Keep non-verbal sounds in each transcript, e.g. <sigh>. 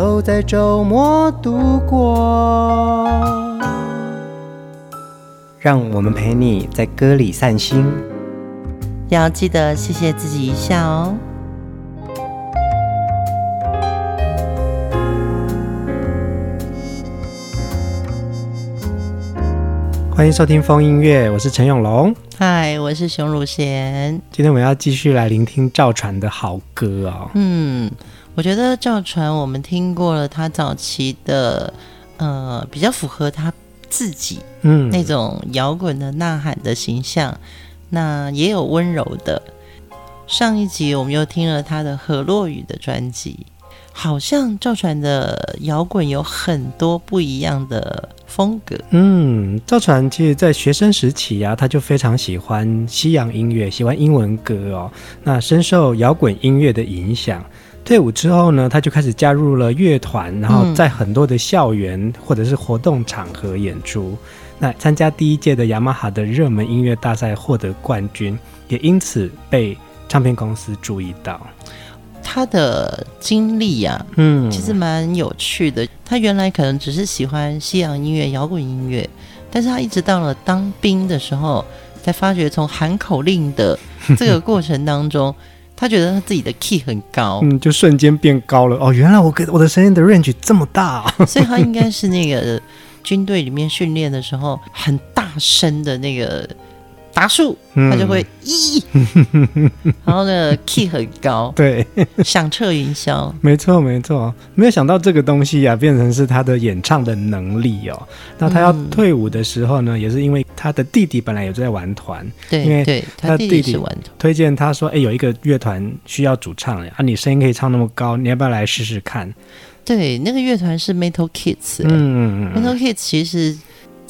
都在周末度过。让我们陪你在歌里散心，要记得谢谢自己一下哦。欢迎收听风音乐，我是陈永龙。嗨，我是熊汝贤。今天我们要继续来聆听赵传的好歌哦。嗯，我觉得赵传，我们听过了他早期的，呃，比较符合他。自己，嗯，那种摇滚的呐喊的形象，那也有温柔的。上一集我们又听了他的河洛雨的专辑，好像赵传的摇滚有很多不一样的风格。嗯，赵传其实在学生时期啊，他就非常喜欢西洋音乐，喜欢英文歌哦，那深受摇滚音乐的影响。退伍之后呢，他就开始加入了乐团，然后在很多的校园或者是活动场合演出。嗯、那参加第一届的雅马哈的热门音乐大赛获得冠军，也因此被唱片公司注意到。他的经历呀、啊，嗯，其实蛮有趣的。他原来可能只是喜欢西洋音乐、摇滚音乐，但是他一直到了当兵的时候，才发觉从喊口令的这个过程当中。<laughs> 他觉得他自己的 key 很高，嗯，就瞬间变高了。哦，原来我给我的声音的 range 这么大啊，<laughs> 所以他应该是那个军队里面训练的时候很大声的那个。达树，他就会咦，嗯、<laughs> 然后呢，key 很高，对，响彻云霄，没错没错，没有想到这个东西呀、啊，变成是他的演唱的能力哦。那他要退伍的时候呢，嗯、也是因为他的弟弟本来也在玩团，对，因为他弟弟是玩团，推荐他说，哎，有一个乐团需要主唱啊，你声音可以唱那么高，你要不要来试试看？对，那个乐团是 Metal Kids，嗯，Metal Kids 其实。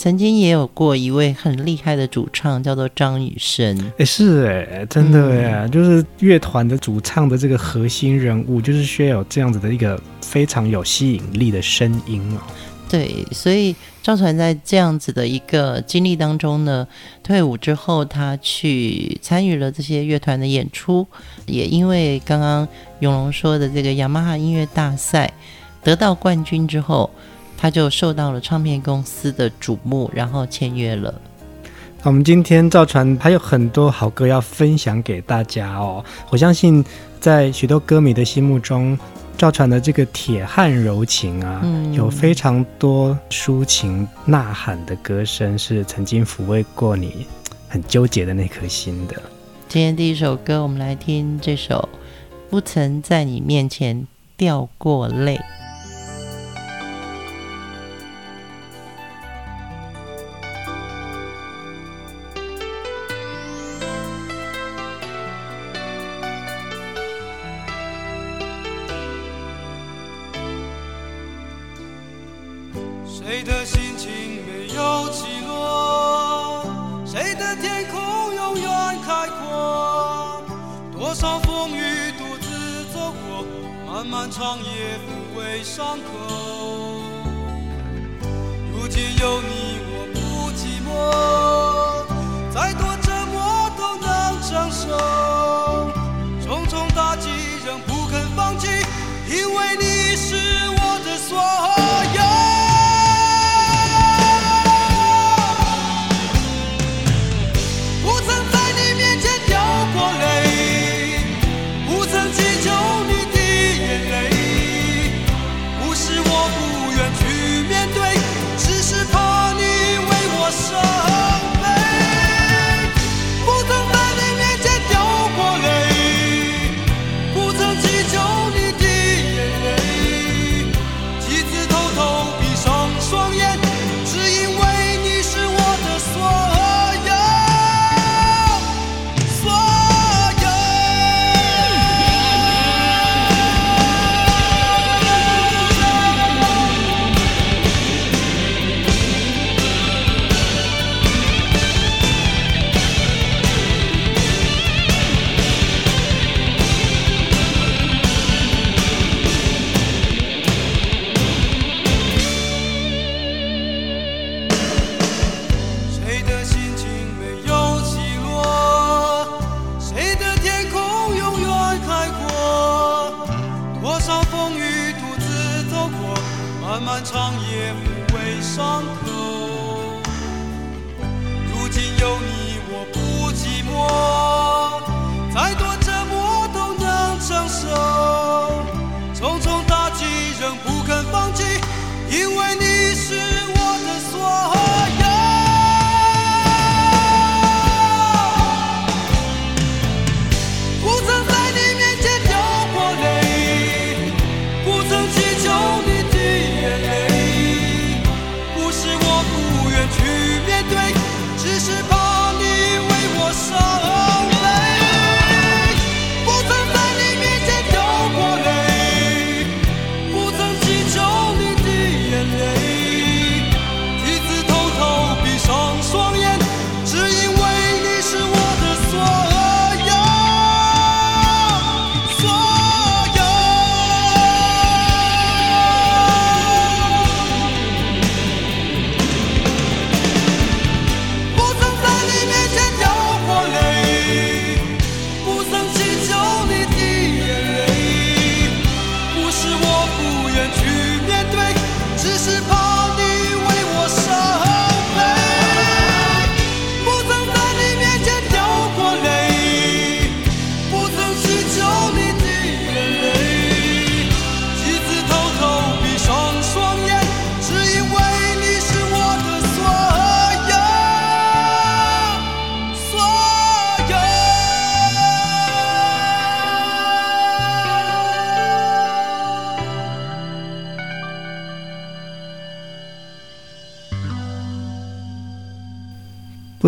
曾经也有过一位很厉害的主唱，叫做张雨生。哎，是哎，真的哎，嗯、就是乐团的主唱的这个核心人物，就是需要有这样子的一个非常有吸引力的声音哦。对，所以赵传在这样子的一个经历当中呢，退伍之后，他去参与了这些乐团的演出，也因为刚刚永龙说的这个雅马哈音乐大赛得到冠军之后。他就受到了唱片公司的瞩目，然后签约了。我们今天赵传还有很多好歌要分享给大家哦。我相信在许多歌迷的心目中，赵传的这个铁汉柔情啊，嗯、有非常多抒情呐喊的歌声，是曾经抚慰过你很纠结的那颗心的。今天第一首歌，我们来听这首《不曾在你面前掉过泪》。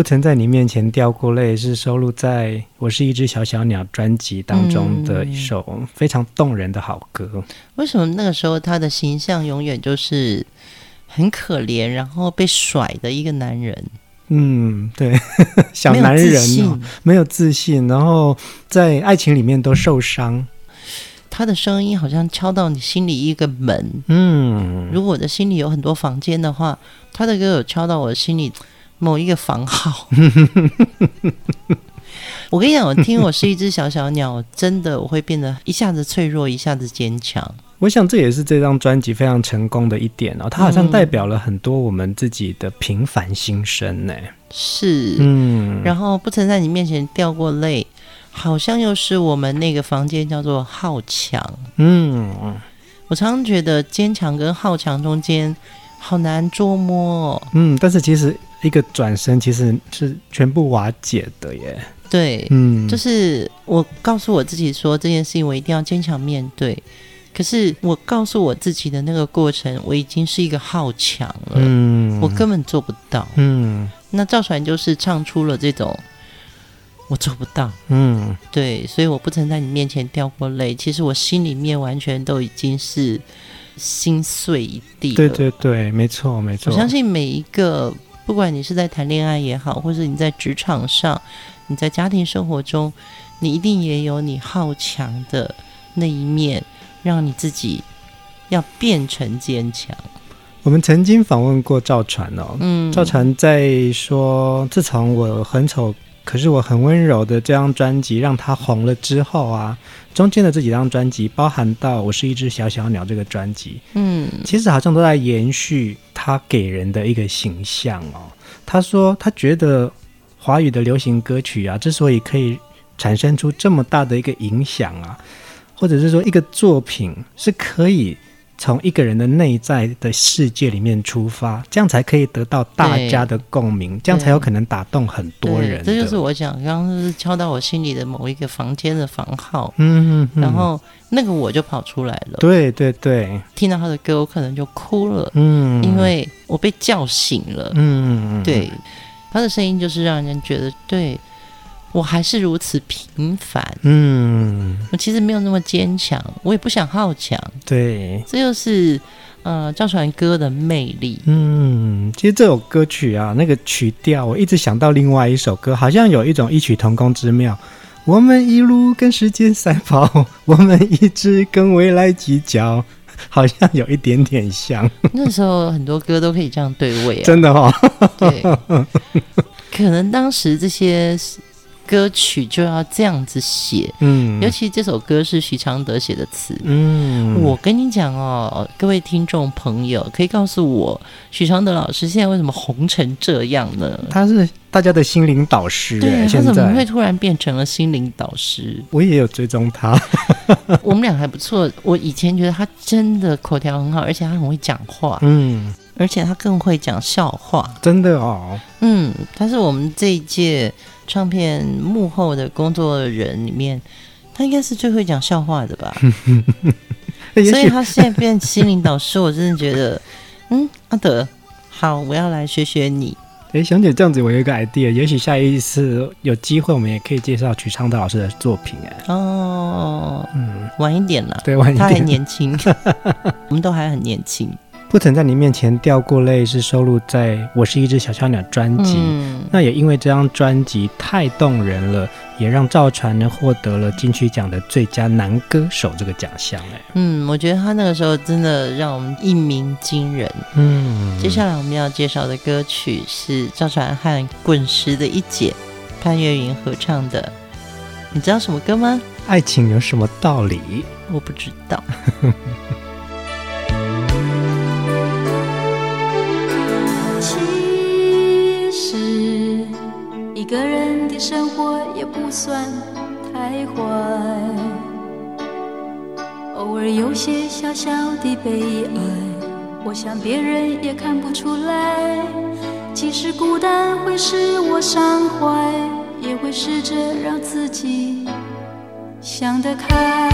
不曾在你面前掉过泪，是收录在《我是一只小小鸟》专辑当中的一首非常动人的好歌。嗯。为什么那个时候他的形象永远就是很可怜，然后被甩的一个男人？嗯，对，<laughs> 小男人哦，没有，自信，然后在爱情里面都受伤。他的声音好像敲到你心里一个门。嗯，如果我的心里有很多房间的话，他的歌有敲到我的心里。某一个房号，<laughs> 我跟你讲，我听我是一只小小鸟，真的我会变得一下子脆弱，一下子坚强。我想这也是这张专辑非常成功的一点哦，它好像代表了很多我们自己的平凡心声呢。是，嗯，然后不曾在你面前掉过泪，好像又是我们那个房间叫做好强。嗯，我常常觉得坚强跟好强中间好难捉摸。嗯，但是其实。一个转身其实是全部瓦解的耶。对，嗯，就是我告诉我自己说这件事情我一定要坚强面对。可是我告诉我自己的那个过程，我已经是一个好强了，嗯，我根本做不到，嗯。那赵传就是唱出了这种我做不到，嗯，对，所以我不曾在你面前掉过泪。其实我心里面完全都已经是心碎一地。对对对，没错没错。我相信每一个。不管你是在谈恋爱也好，或者你在职场上，你在家庭生活中，你一定也有你好强的那一面，让你自己要变成坚强。我们曾经访问过赵传哦，嗯，赵传在说，自从我很丑。可是我很温柔的这张专辑让他红了之后啊，中间的这几张专辑，包含到我是一只小小鸟这个专辑，嗯，其实好像都在延续他给人的一个形象哦。他说他觉得华语的流行歌曲啊，之所以可以产生出这么大的一个影响啊，或者是说一个作品是可以。从一个人的内在的世界里面出发，这样才可以得到大家的共鸣，这样才有可能打动很多人。这就是我讲，刚刚是敲到我心里的某一个房间的房号，嗯，嗯，然后那个我就跑出来了。对对对，听到他的歌，我可能就哭了，嗯，因为我被叫醒了，嗯，对，他的声音就是让人觉得对。我还是如此平凡，嗯，我其实没有那么坚强，我也不想好强，对，这就是呃赵传歌的魅力，嗯，其实这首歌曲啊，那个曲调，我一直想到另外一首歌，好像有一种异曲同工之妙。我们一路跟时间赛跑，我们一直跟未来计较，<laughs> 好像有一点点像。那时候很多歌都可以这样对位啊，<laughs> 真的哈、哦，<laughs> 对，可能当时这些。歌曲就要这样子写，嗯，尤其这首歌是许常德写的词，嗯，我跟你讲哦，各位听众朋友，可以告诉我，许常德老师现在为什么红成这样呢？他是大家的心灵导师，对，他怎么会突然变成了心灵导师？我也有追踪他，<laughs> 我们俩还不错。我以前觉得他真的口条很好，而且他很会讲话，嗯，而且他更会讲笑话，真的哦，嗯，他是我们这一届。唱片幕后的工作人里面，他应该是最会讲笑话的吧？<laughs> 所以他现在变心灵导师，我真的觉得，嗯，阿德，好，我要来学学你。哎、欸，想姐这样子，我有一个 idea，也许下一次有机会，我们也可以介绍曲昌德老师的作品。哎，哦，嗯，晚一点了，对，晚一点，他还年轻，<laughs> 我们都还很年轻。不曾在你面前掉过泪，是收录在《我是一只小小鸟》专辑。嗯，那也因为这张专辑太动人了，也让赵传呢获得了金曲奖的最佳男歌手这个奖项。哎，嗯，我觉得他那个时候真的让我们一鸣惊人。嗯，接下来我们要介绍的歌曲是赵传和滚石的一姐潘越云合唱的，你知道什么歌吗？爱情有什么道理？我不知道。<laughs> 一个人的生活也不算太坏，偶尔有些小小的悲哀，我想别人也看不出来。即使孤单会使我伤怀，也会试着让自己想得开。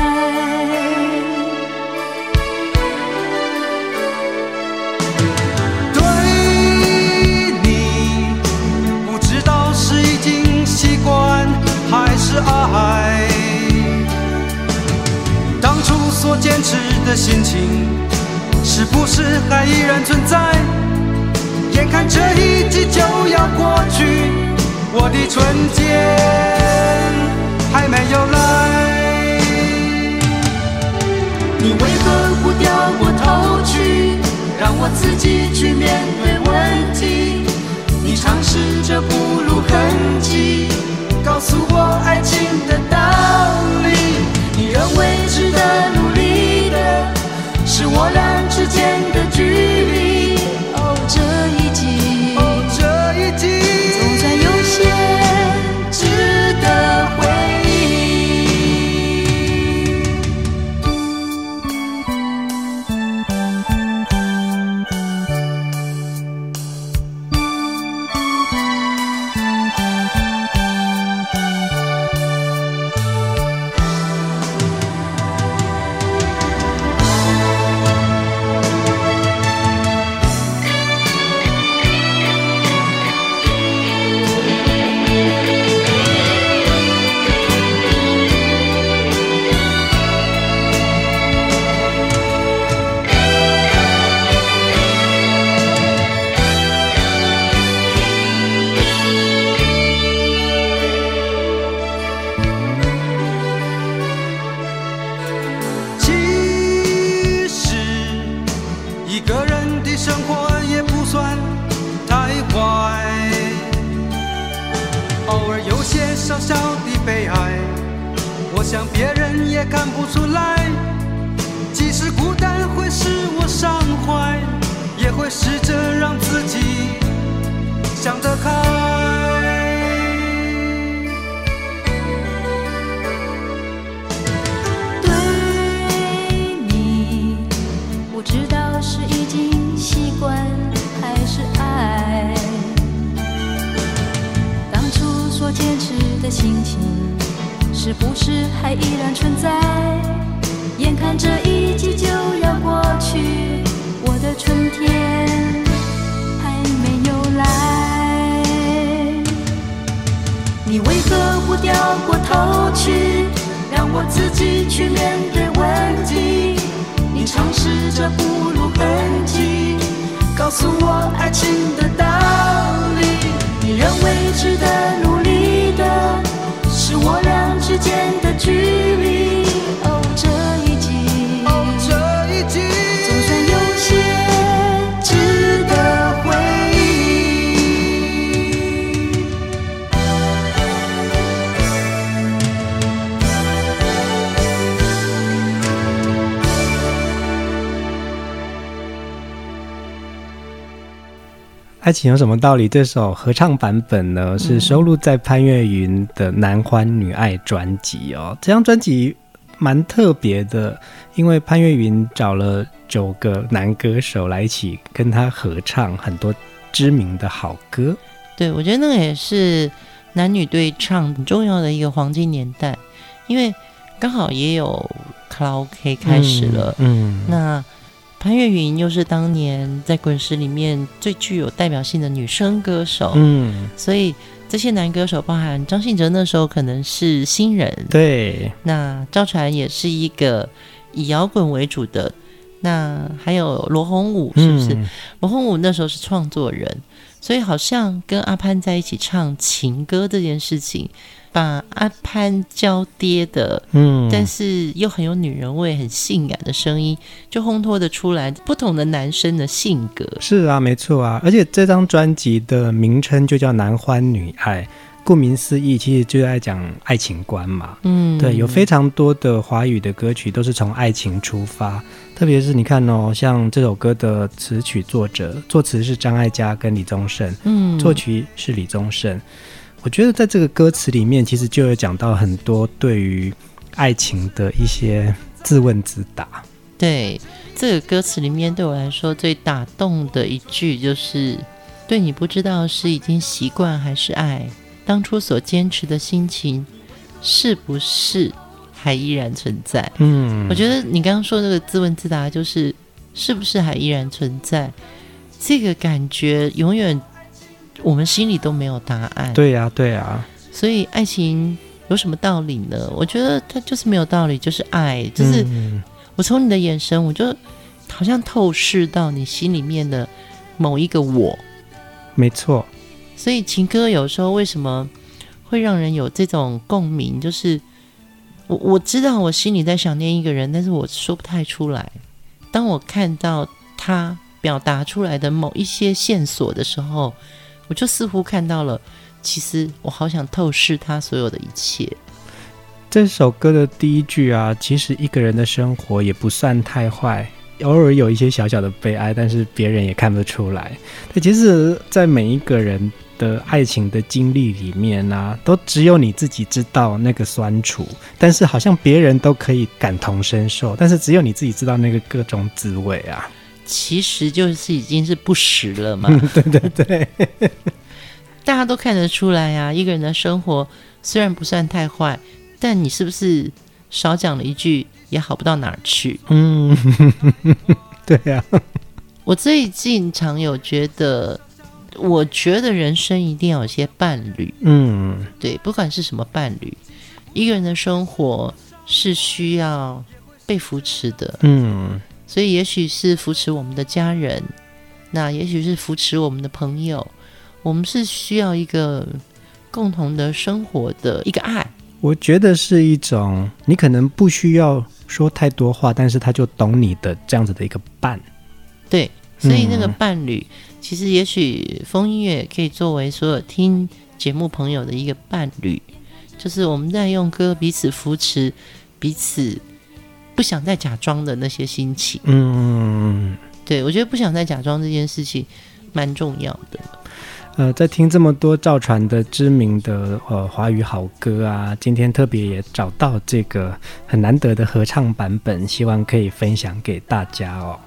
关还是爱，当初所坚持的心情，是不是还依然存在？眼看这一季就要过去，我的春天还没有来。你为何不掉过头去，让我自己去面对问题？你尝试着不露痕迹。告诉我爱情的道理，你认为值得努力的，是我俩之间的距离。想别人也看不出来即使孤单会使我伤怀也会试着让自己想得开对你不知道是已经习惯还是爱。当初所坚持的心情是不是还依然存在？眼看这一季就要过去我的春天还没有来。你为何不掉过头去让我自己去面对问题？你尝试着不露痕迹告诉我爱情的道理。你认为值得努力的是我俩之间的距离。哦这爱情有什么道理？这首合唱版本呢，是收录在潘越云的《男欢女爱》专辑哦。这张专辑蛮特别的，因为潘越云找了九个男歌手来一起跟他合唱很多知名的好歌。对，我觉得那个也是男女对唱很重要的一个黄金年代，因为刚好也有卡拉 OK 开始了。嗯，嗯那。潘越云又是当年在滚石里面最具有代表性的女生歌手，嗯，所以这些男歌手，包含张信哲那时候可能是新人，对，那赵传也是一个以摇滚为主的，那还有罗红武是不是？嗯、罗宏武那时候是创作人，所以好像跟阿潘在一起唱情歌这件事情。把阿潘娇爹的，嗯，但是又很有女人味、很性感的声音，就烘托的出来不同的男生的性格。是啊，没错啊，而且这张专辑的名称就叫《男欢女爱》，顾名思义，其实就在讲爱情观嘛。嗯，对，有非常多的华语的歌曲都是从爱情出发，特别是你看哦，像这首歌的词曲作者，作词是张艾嘉跟李宗盛，嗯，作曲是李宗盛。我觉得在这个歌词里面，其实就有讲到很多对于爱情的一些自问自答。对，这个歌词里面对我来说最打动的一句就是：“对你不知道是已经习惯还是爱，当初所坚持的心情，是不是还依然存在？”嗯，我觉得你刚刚说这个自问自答，就是是不是还依然存在？这个感觉永远。我们心里都没有答案。对呀，对呀。所以爱情有什么道理呢？我觉得它就是没有道理，就是爱，就是我从你的眼神，我就好像透视到你心里面的某一个我。没错。所以情歌有时候为什么会让人有这种共鸣？就是我我知道我心里在想念一个人，但是我说不太出来。当我看到他表达出来的某一些线索的时候。我就似乎看到了，其实我好想透视他所有的一切。这首歌的第一句啊，其实一个人的生活也不算太坏，偶尔有一些小小的悲哀，但是别人也看不出来。对，其实，在每一个人的爱情的经历里面啊，都只有你自己知道那个酸楚，但是好像别人都可以感同身受，但是只有你自己知道那个各种滋味啊。其实就是已经是不实了嘛。对 <laughs> 对对，<laughs> 大家都看得出来呀、啊。一个人的生活虽然不算太坏，但你是不是少讲了一句也好不到哪儿去？嗯，<laughs> 对呀、啊。我最近常有觉得，我觉得人生一定要有些伴侣。嗯，对，不管是什么伴侣，一个人的生活是需要被扶持的。嗯。所以，也许是扶持我们的家人，那也许是扶持我们的朋友。我们是需要一个共同的生活的一个爱。我觉得是一种，你可能不需要说太多话，但是他就懂你的这样子的一个伴。对，所以那个伴侣，嗯、其实也许风音乐可以作为所有听节目朋友的一个伴侣，就是我们在用歌彼此扶持，彼此。不想再假装的那些心情，嗯，对，我觉得不想再假装这件事情蛮重要的。呃，在听这么多赵传的知名的呃华语好歌啊，今天特别也找到这个很难得的合唱版本，希望可以分享给大家哦。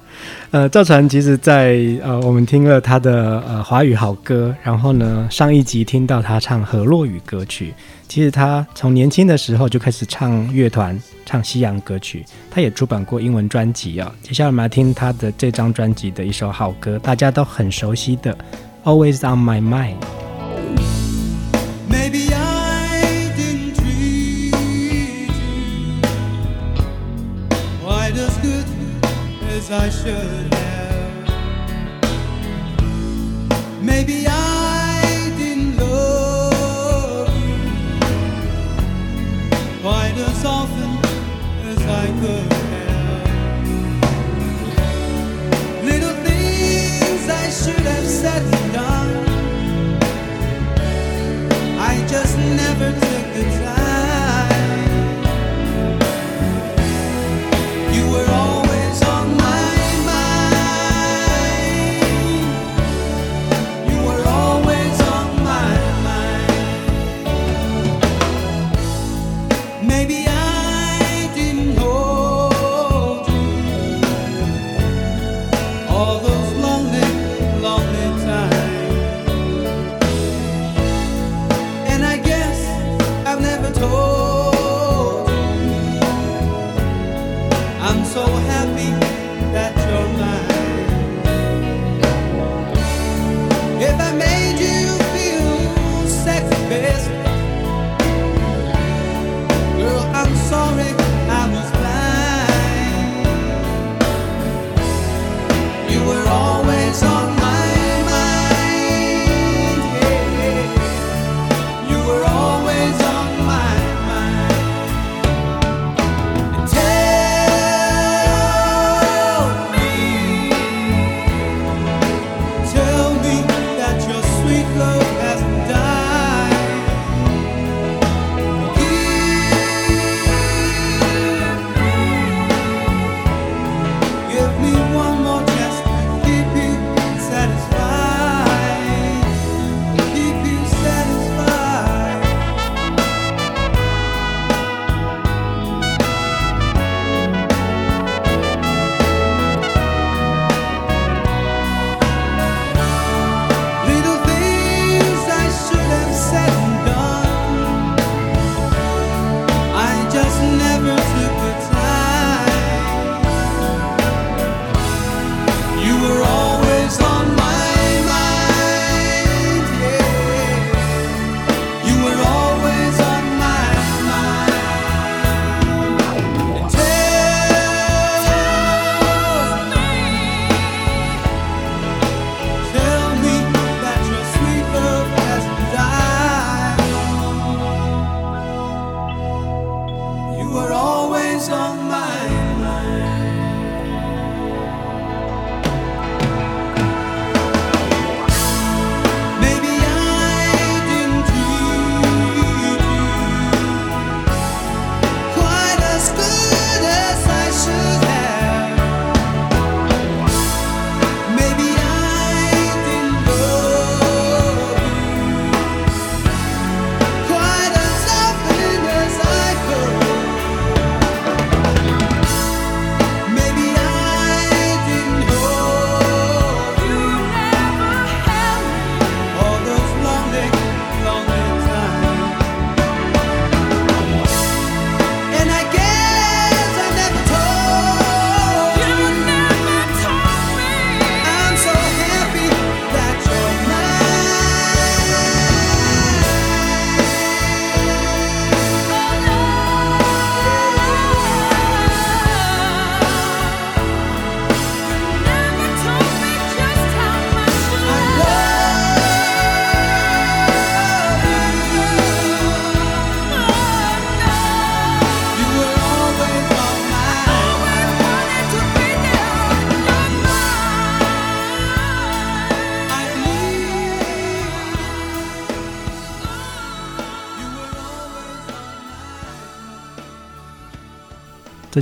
呃，赵传其实在，呃我们听了他的呃华语好歌，然后呢上一集听到他唱河洛语歌曲。其实他从年轻的时候就开始唱乐团，唱西洋歌曲。他也出版过英文专辑啊。接下来我们来听他的这张专辑的一首好歌，大家都很熟悉的《Always on My Mind》。I should have. Maybe I didn't love you quite as often as I could.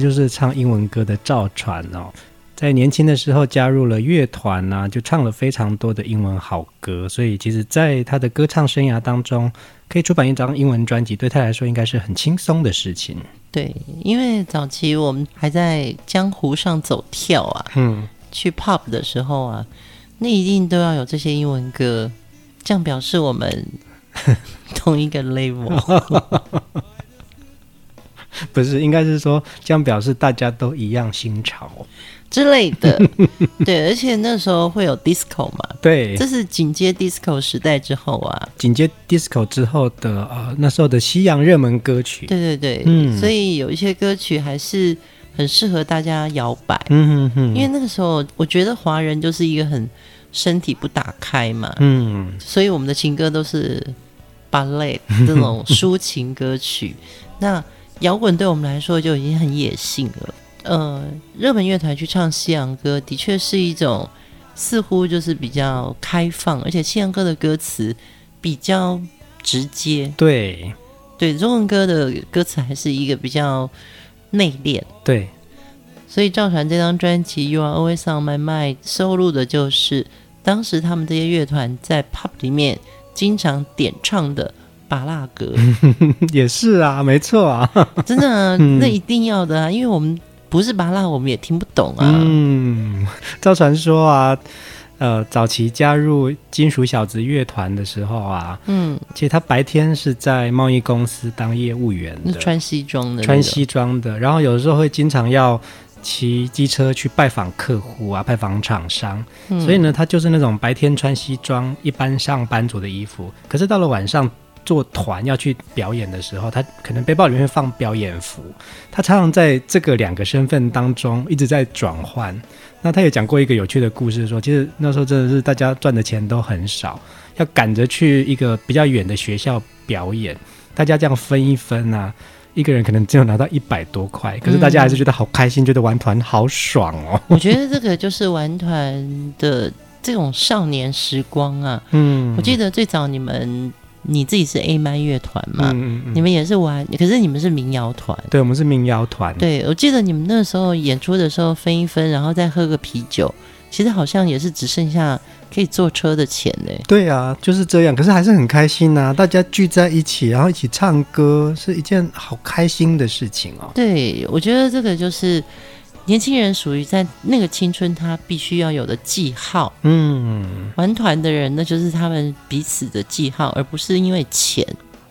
就是唱英文歌的赵传哦，在年轻的时候加入了乐团呐、啊，就唱了非常多的英文好歌，所以其实，在他的歌唱生涯当中，可以出版一张英文专辑，对他来说应该是很轻松的事情。对，因为早期我们还在江湖上走跳啊，嗯，去 pub 的时候啊，那一定都要有这些英文歌，这样表示我们 <laughs> 同一个 level。<laughs> <laughs> 不是，应该是说这样表示大家都一样新潮之类的。<laughs> 对，而且那时候会有 disco 嘛？对，这是紧接 disco 时代之后啊，紧接 disco 之后的呃那时候的西洋热门歌曲。对对对，嗯，所以有一些歌曲还是很适合大家摇摆。嗯嗯嗯，因为那个时候我觉得华人就是一个很身体不打开嘛，嗯，所以我们的情歌都是 ballet <laughs> 这种抒情歌曲。那摇滚对我们来说就已经很野性了。呃，热门乐团去唱西洋歌，的确是一种似乎就是比较开放，而且西洋歌的歌词比较直接。对，对，中文歌的歌词还是一个比较内敛。对，所以赵传这张专辑《You Are Always On My Mind》收录的就是当时他们这些乐团在 pub 里面经常点唱的。芭乐歌也是啊，没错啊，<laughs> 真的、啊，那一定要的啊，嗯、因为我们不是巴拉，我们也听不懂啊。嗯，赵传说啊，呃，早期加入金属小子乐团的时候啊，嗯，其实他白天是在贸易公司当业务员的，穿西装的，穿西装的，然后有的时候会经常要骑机车去拜访客户啊，拜访厂商，嗯，所以呢，他就是那种白天穿西装，一般上班族的衣服，可是到了晚上。做团要去表演的时候，他可能背包里面会放表演服。他常常在这个两个身份当中一直在转换。那他也讲过一个有趣的故事说，说其实那时候真的是大家赚的钱都很少，要赶着去一个比较远的学校表演，大家这样分一分啊，一个人可能只有拿到 <laughs> 一百多块，可是大家还是觉得好开心，嗯、觉得玩团好爽哦。我觉得这个就是玩团的这种少年时光啊。嗯，我记得最早你们。你自己是 A 麦乐团嘛？嗯嗯，你们也是玩，可是你们是民谣团。对，我们是民谣团。对，我记得你们那时候演出的时候分一分，然后再喝个啤酒，其实好像也是只剩下可以坐车的钱呢。对啊，就是这样。可是还是很开心呐，大家聚在一起，然后一起唱歌，是一件好开心的事情哦。对，我觉得这个就是。年轻人属于在那个青春，他必须要有的记号。嗯，玩团的人那就是他们彼此的记号，而不是因为钱。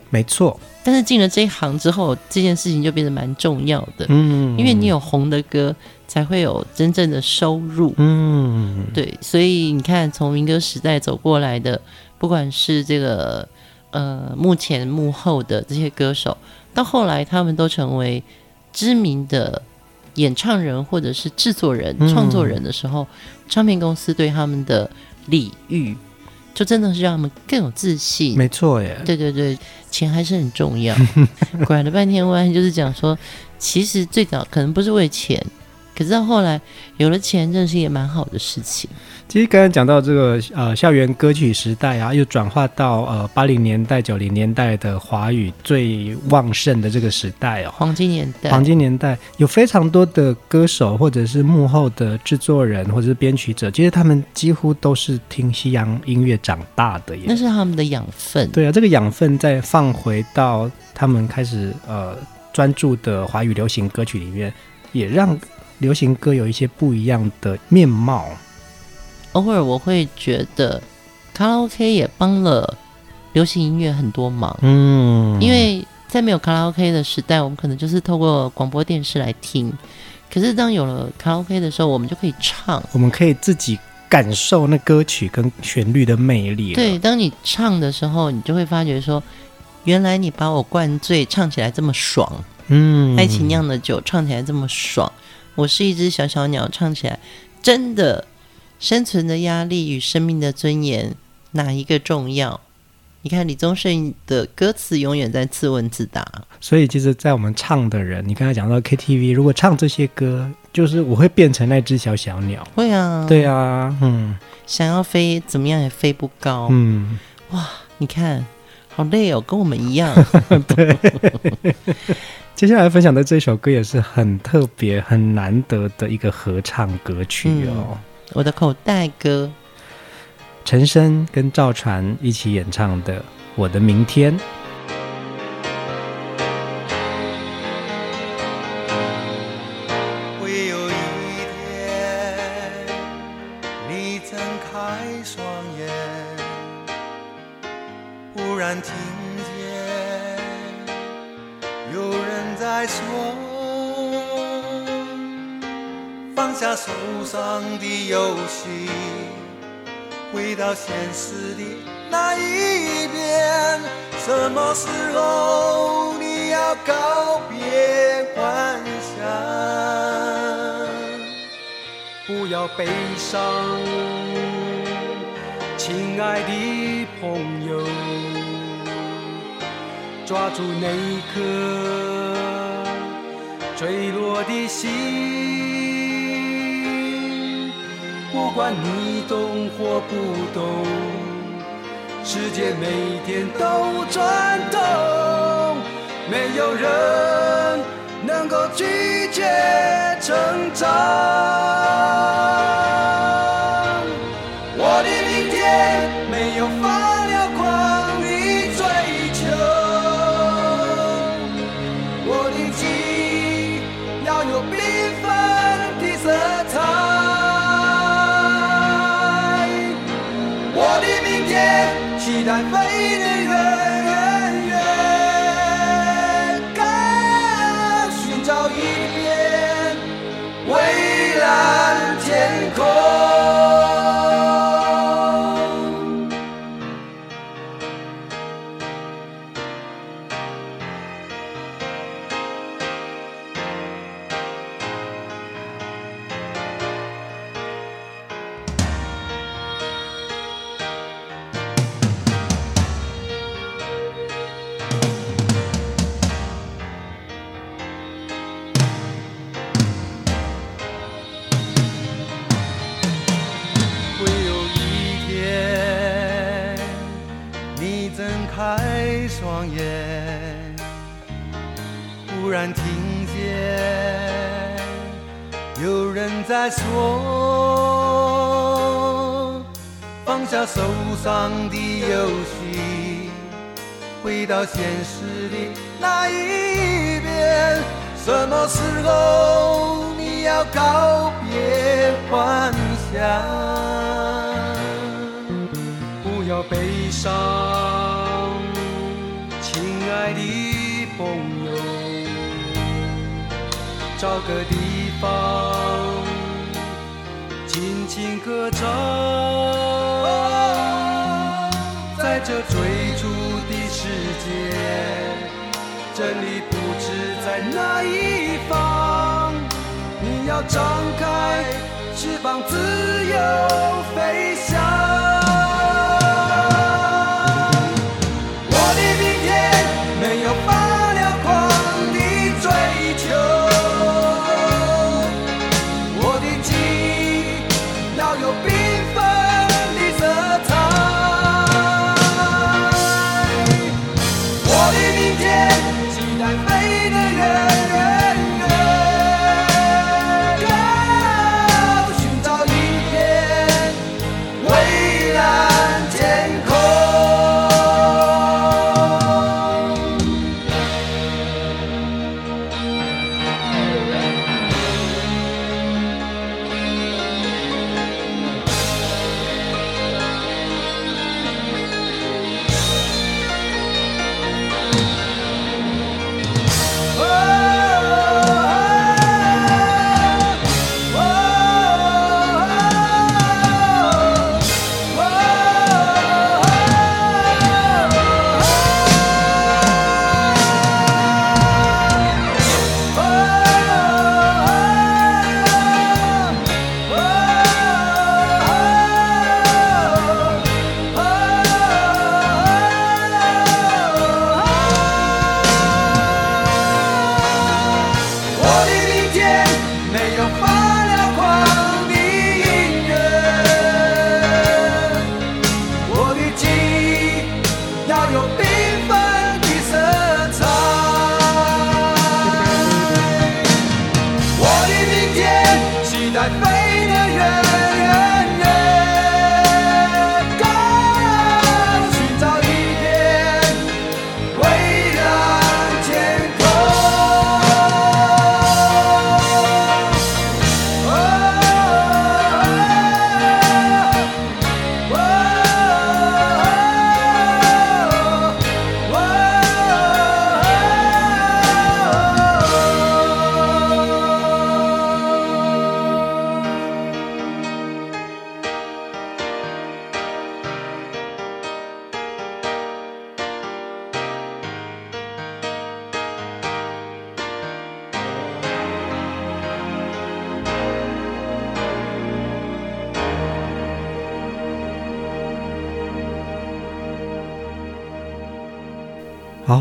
没错。但是进了这一行之后，这件事情就变得蛮重要的。嗯，因为你有红的歌，才会有真正的收入。嗯，对。所以你看，从民歌时代走过来的，不管是这个呃幕前幕后的这些歌手，到后来他们都成为知名的。演唱人或者是制作人、创作人的时候，嗯，唱片公司对他们的礼遇，就真的是让他们更有自信。没错耶，对对对，钱还是很重要。<laughs> 拐了半天弯，就是讲说，其实最早可能不是为钱，可是到后来有了钱，真的是一件蛮好的事情。其实刚刚讲到这个呃校园歌曲时代啊，又转化到呃八零年代九零年代的华语最旺盛的这个时代哦，黄金年代。黄金年代有非常多的歌手或者是幕后的制作人或者是编曲者，其实他们几乎都是听西洋音乐长大的耶，那是他们的养分。对啊，这个养分再放回到他们开始呃专注的华语流行歌曲里面，也让流行歌有一些不一样的面貌。偶尔我会觉得，卡拉 OK 也帮了流行音乐很多忙。嗯，因为在没有卡拉 OK 的时代，我们可能就是透过广播电视来听。可是当有了卡拉 OK 的时候，我们就可以唱，我们可以自己感受那歌曲跟旋律的魅力。对，当你唱的时候，你就会发觉说，原来你把我灌醉，唱起来这么爽。嗯，爱情酿的酒唱起来这么爽。我是一只小小鸟，唱起来真的。生存的压力与生命的尊严，哪一个重要？你看李宗盛的歌词永远在自问自答。所以，其实，在我们唱的人，你刚才讲到 KTV，如果唱这些歌，就是我会变成那只小小鸟。会啊，对啊，嗯，想要飞，怎么样也飞不高。嗯，哇，你看，好累哦，跟我们一样。<laughs> 对。<laughs> 接下来分享的这首歌也是很特别、很难得的一个合唱歌曲哦。嗯我的口袋歌，陈升跟赵传一起演唱的《我的明天》。的游戏，回到现实的那一边。什么时候你要告别幻想？不要悲伤，亲爱的朋友，抓住那颗坠落的心。不管你懂或不懂，世界每天都转动，没有人能够拒绝成长。双眼忽然听见有人在说，放下手上的游戏，回到现实的那一边。什么时候你要告别幻想？不要悲伤，找个地方。请歌唱，在这追逐的世界，真理不知在哪一方。你要张开翅膀，自由飞翔。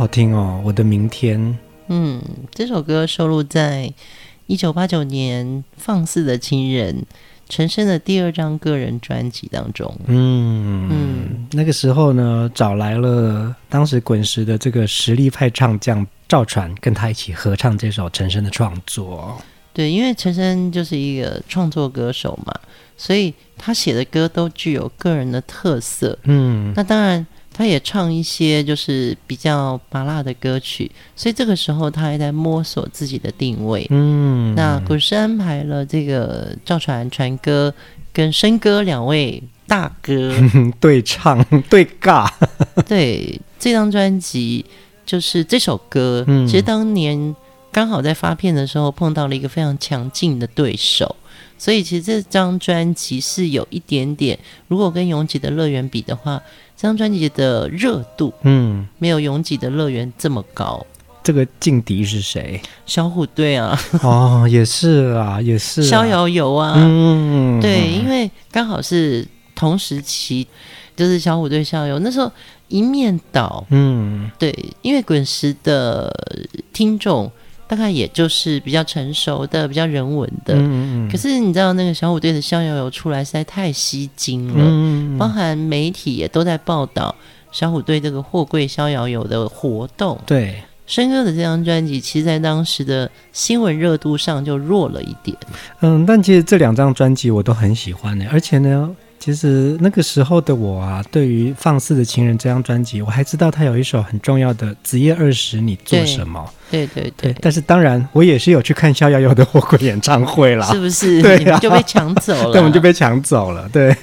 听哦，我的明天。嗯，这首歌收录在一九八九年《放肆的亲人》陈升的第二张个人专辑当中。嗯嗯，那个时候呢，找来了当时滚石的这个实力派唱将赵传，跟他一起合唱这首陈升的创作。对，因为陈升就是一个创作歌手嘛，所以他写的歌都具有个人的特色。嗯，那当然。他也唱一些就是比较麻辣的歌曲，所以这个时候他还在摸索自己的定位。嗯，那古诗安排了这个赵传传哥跟申哥两位大哥 <laughs> 对唱 <laughs> 对尬。<laughs> 对，这张专辑就是这首歌，嗯、其实当年刚好在发片的时候碰到了一个非常强劲的对手，所以其实这张专辑是有一点点，如果跟《拥挤的乐园》比的话，这张专辑的热度，嗯，没有《拥挤的乐园》这么高。这个劲敌是谁？小虎队啊！哦，也是啊，也是、啊。逍遥游啊，嗯，对，因为刚好是同时期，就是小虎队、逍遥游那时候一面倒，嗯，对，因为滚石的听众大概也就是比较成熟的、比较人文的，嗯嗯。可是你知道那个小虎队的逍遥游出来实在太吸睛了，嗯，包含媒体也都在报道小虎队这个货柜逍遥游的活动，对。申哥的这张专辑，其实在当时的新闻热度上就弱了一点。嗯，但其实这两张专辑我都很喜欢呢。而且呢，其实那个时候的我啊，对于《放肆的情人》这张专辑，我还知道他有一首很重要的《子夜二十你做什么》。对对对，但是当然，我也是有去看逍遥游的火鬼演唱会啦，是不是？<laughs> 对、啊，你们就被抢走了。<laughs> 对，我们就被抢走了。对。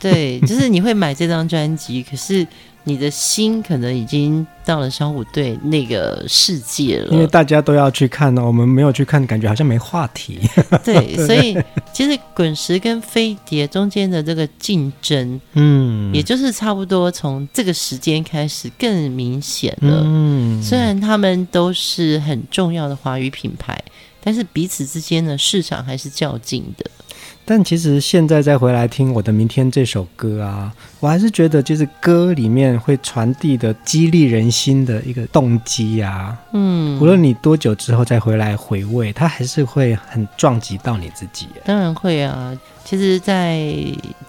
对，就是你会买这张专辑，可是。你的心可能已经到了小虎队那个世界了，因为大家都要去看呢，我们没有去看，感觉好像没话题。<laughs> <laughs> 对，所以其实滚石跟飞碟中间的这个竞争，嗯，也就是差不多从这个时间开始更明显了。嗯，虽然他们都是很重要的华语品牌，但是彼此之间的市场还是较劲的。但其实现在再回来听我的明天这首歌啊，我还是觉得就是歌里面会传递的激励人心的一个动机啊，嗯，无论你多久之后再回来回味，它还是会很撞击到你自己。当然会啊，其实在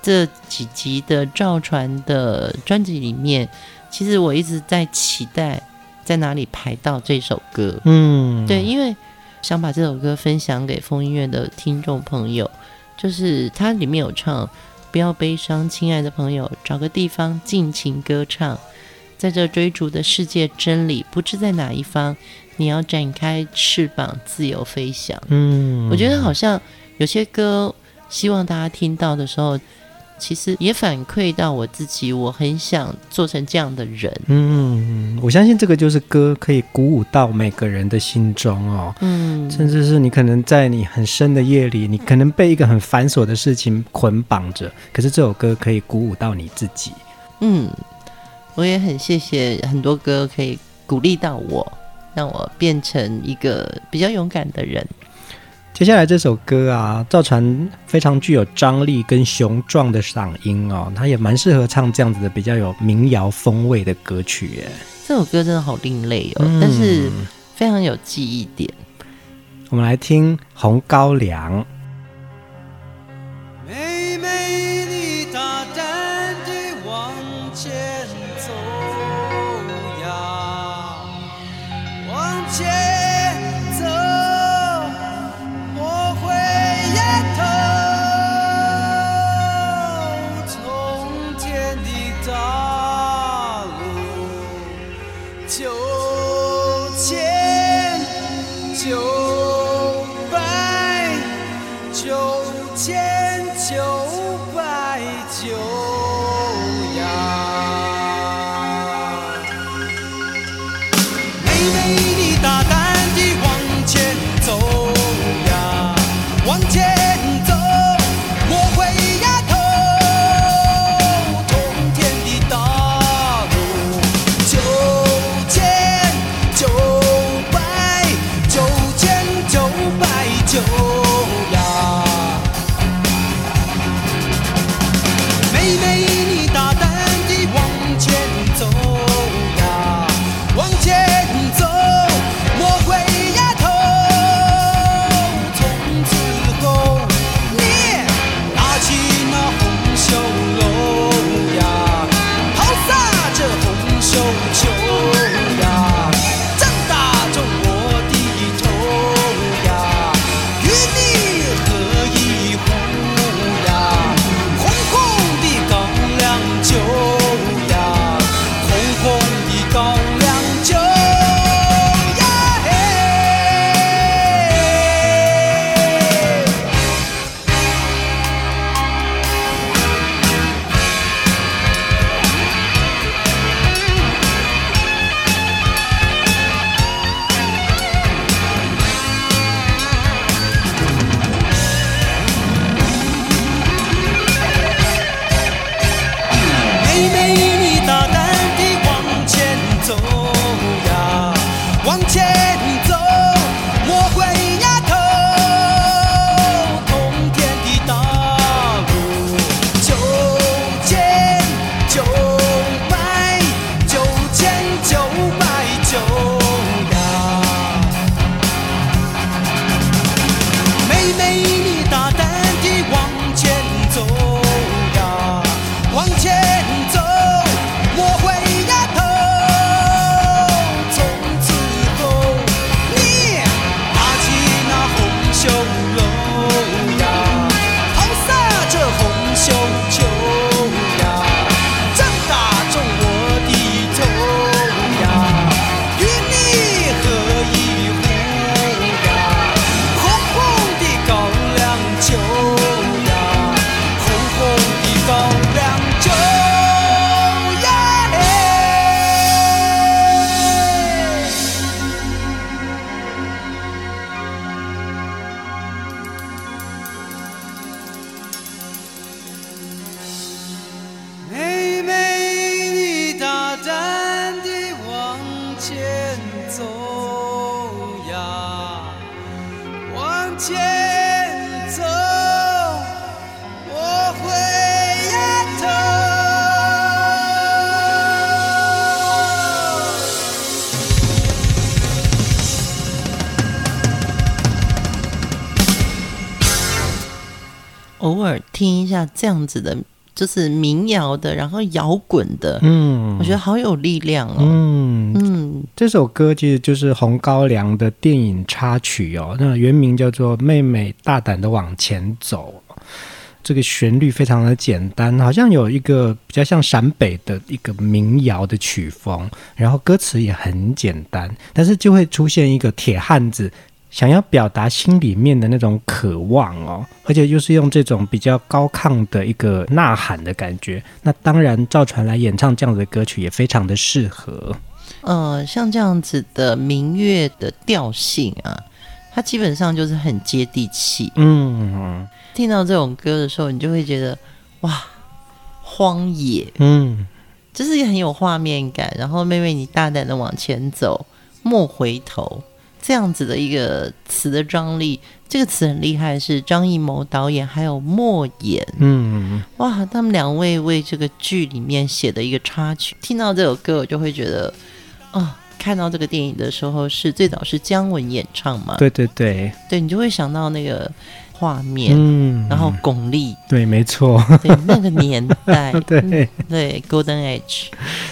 这几集的赵传的专辑里面，其实我一直在期待在哪里排到这首歌。嗯，对，因为想把这首歌分享给风音乐的听众朋友。就是它里面有唱，不要悲伤，亲爱的朋友，找个地方尽情歌唱，在这追逐的世界，真理不知在哪一方，你要展开翅膀，自由飞翔。嗯，我觉得好像有些歌，希望大家听到的时候。其实也反馈到我自己，我很想做成这样的人。嗯，我相信这个就是歌可以鼓舞到每个人的心中哦。嗯，甚至是你可能在你很深的夜里，你可能被一个很繁琐的事情捆绑着，可是这首歌可以鼓舞到你自己。嗯，我也很谢谢很多歌可以鼓励到我，让我变成一个比较勇敢的人。接下来这首歌啊，赵传非常具有张力跟雄壮的嗓音哦，他也蛮适合唱这样子的比较有民谣风味的歌曲耶。这首歌真的好另类哦，嗯、但是非常有记忆点。我们来听《红高粱》。九千九听一下这样子的，就是民谣的，然后摇滚的，嗯，我觉得好有力量哦。嗯嗯，这首歌其实就是《红高粱》的电影插曲哦，那原名叫做《妹妹大胆的往前走》。这个旋律非常的简单，好像有一个比较像陕北的一个民谣的曲风，然后歌词也很简单，但是就会出现一个铁汉子想要表达心里面的那种渴望哦，而且又是用这种比较高亢的一个呐喊的感觉。那当然，赵传来演唱这样子的歌曲也非常的适合。呃，像这样子的民乐的调性啊，它基本上就是很接地气。嗯。听到这种歌的时候，你就会觉得哇，荒野，嗯，就是也很有画面感。然后妹妹，你大胆的往前走，莫回头，这样子的一个词的张力，这个词很厉害，是张艺谋导演还有莫言，嗯，哇，他们两位为这个剧里面写的一个插曲。听到这首歌，我就会觉得，哦，看到这个电影的时候是最早是姜文演唱嘛？对对对，对，你就会想到那个。画面，嗯，然后巩俐，对，没错，对，那个年代，<laughs> 对、嗯、对，Golden Age。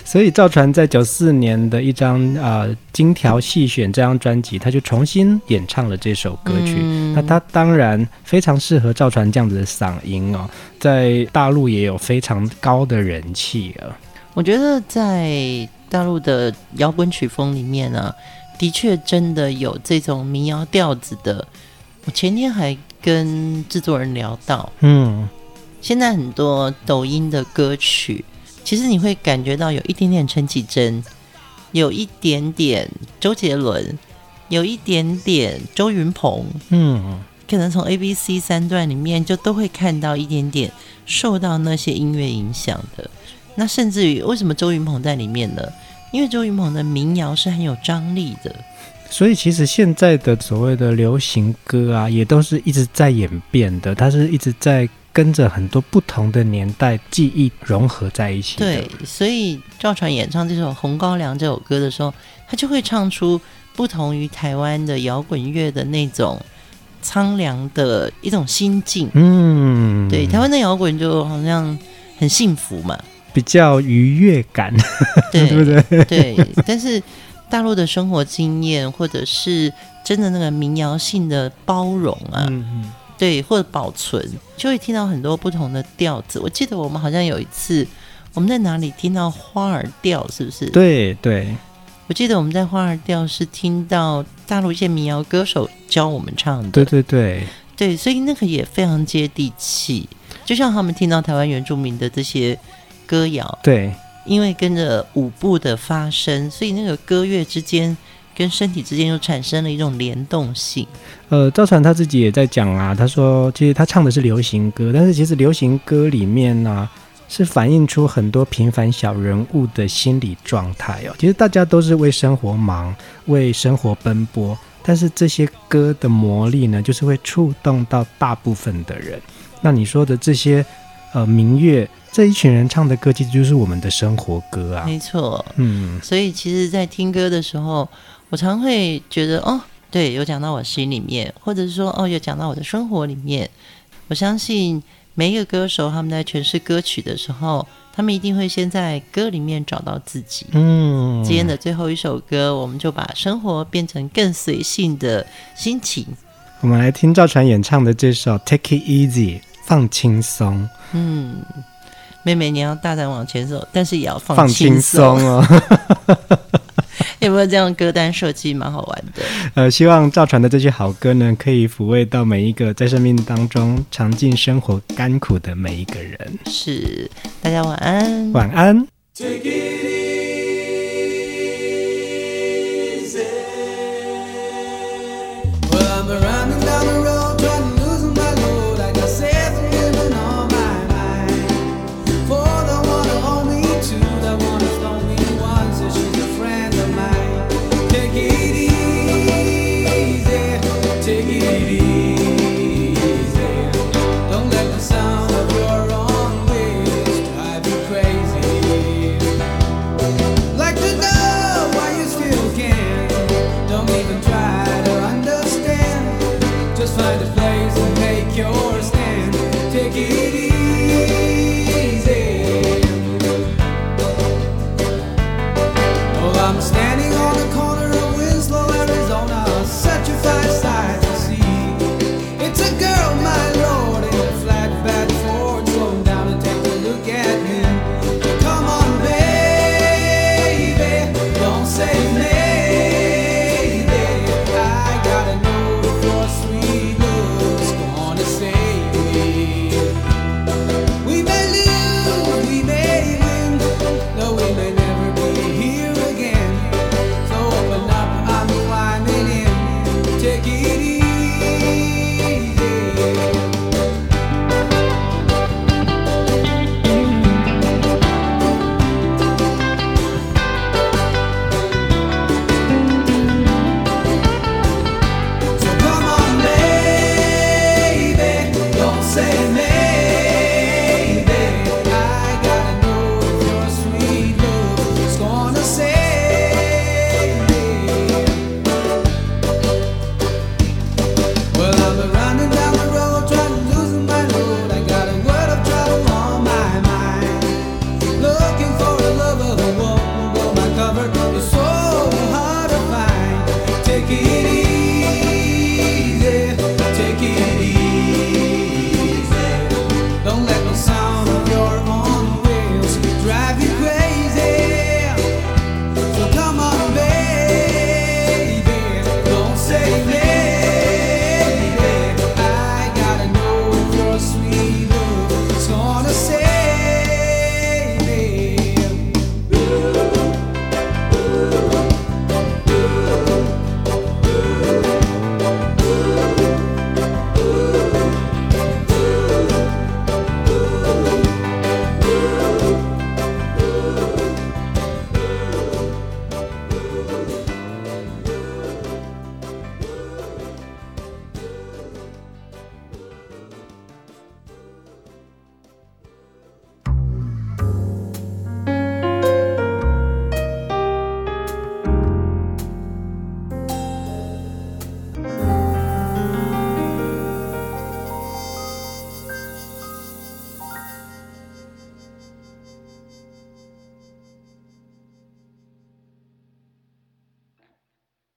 所以赵传在九四年的一张啊、呃《精挑细选》这张专辑，他就重新演唱了这首歌曲。嗯、那他当然非常适合赵传这样子的嗓音哦，在大陆也有非常高的人气啊。我觉得在大陆的摇滚曲风里面呢、啊，的确真的有这种民谣调子的。我前天还。跟制作人聊到，嗯，现在很多抖音的歌曲，其实你会感觉到有一点点陈绮贞，有一点点周杰伦，有一点点周云鹏，嗯，可能从 A、B、C 三段里面就都会看到一点点受到那些音乐影响的。那甚至于为什么周云鹏在里面呢？因为周云鹏的民谣是很有张力的。所以其实现在的所谓的流行歌啊，也都是一直在演变的，它是一直在跟着很多不同的年代记忆融合在一起。对，所以赵传演唱这首《红高粱》这首歌的时候，他就会唱出不同于台湾的摇滚乐的那种苍凉的一种心境。嗯，对，台湾的摇滚就好像很幸福嘛，比较愉悦感，对，<laughs> 对不对？对，但是。大陆的生活经验，或者是真的那个民谣性的包容啊，嗯嗯对，或者保存，就会听到很多不同的调子。我记得我们好像有一次，我们在哪里听到花儿调，是不是？对对，我记得我们在花儿调是听到大陆一些民谣歌手教我们唱的。对对对对，所以那个也非常接地气，就像他们听到台湾原住民的这些歌谣。对。因为跟着舞步的发生，所以那个歌乐之间跟身体之间又产生了一种联动性。呃，赵传他自己也在讲啊，他说其实他唱的是流行歌，但是其实流行歌里面呢、是反映出很多平凡小人物的心理状态哦。其实大家都是为生活忙，为生活奔波，但是这些歌的魔力呢，就是会触动到大部分的人。那你说的这些呃民乐。这一群人唱的歌，其实就是我们的生活歌啊。没错，嗯，所以其实，在听歌的时候，我常会觉得，哦，对，有讲到我心里面，或者是说，哦，有讲到我的生活里面。我相信每一个歌手，他们在诠释歌曲的时候，他们一定会先在歌里面找到自己。嗯，今天的最后一首歌，我们就把生活变成更随性的心情。我们来听赵传演唱的这首《Take It Easy》，放轻松。嗯。妹妹，你要大胆往前走，但是也要放轻松哦。<laughs> 有没有这样歌单设计，蛮好玩的？呃，希望赵传的这些好歌呢，可以抚慰到每一个在生命当中尝尽生活甘苦的每一个人。是，大家晚安，晚安。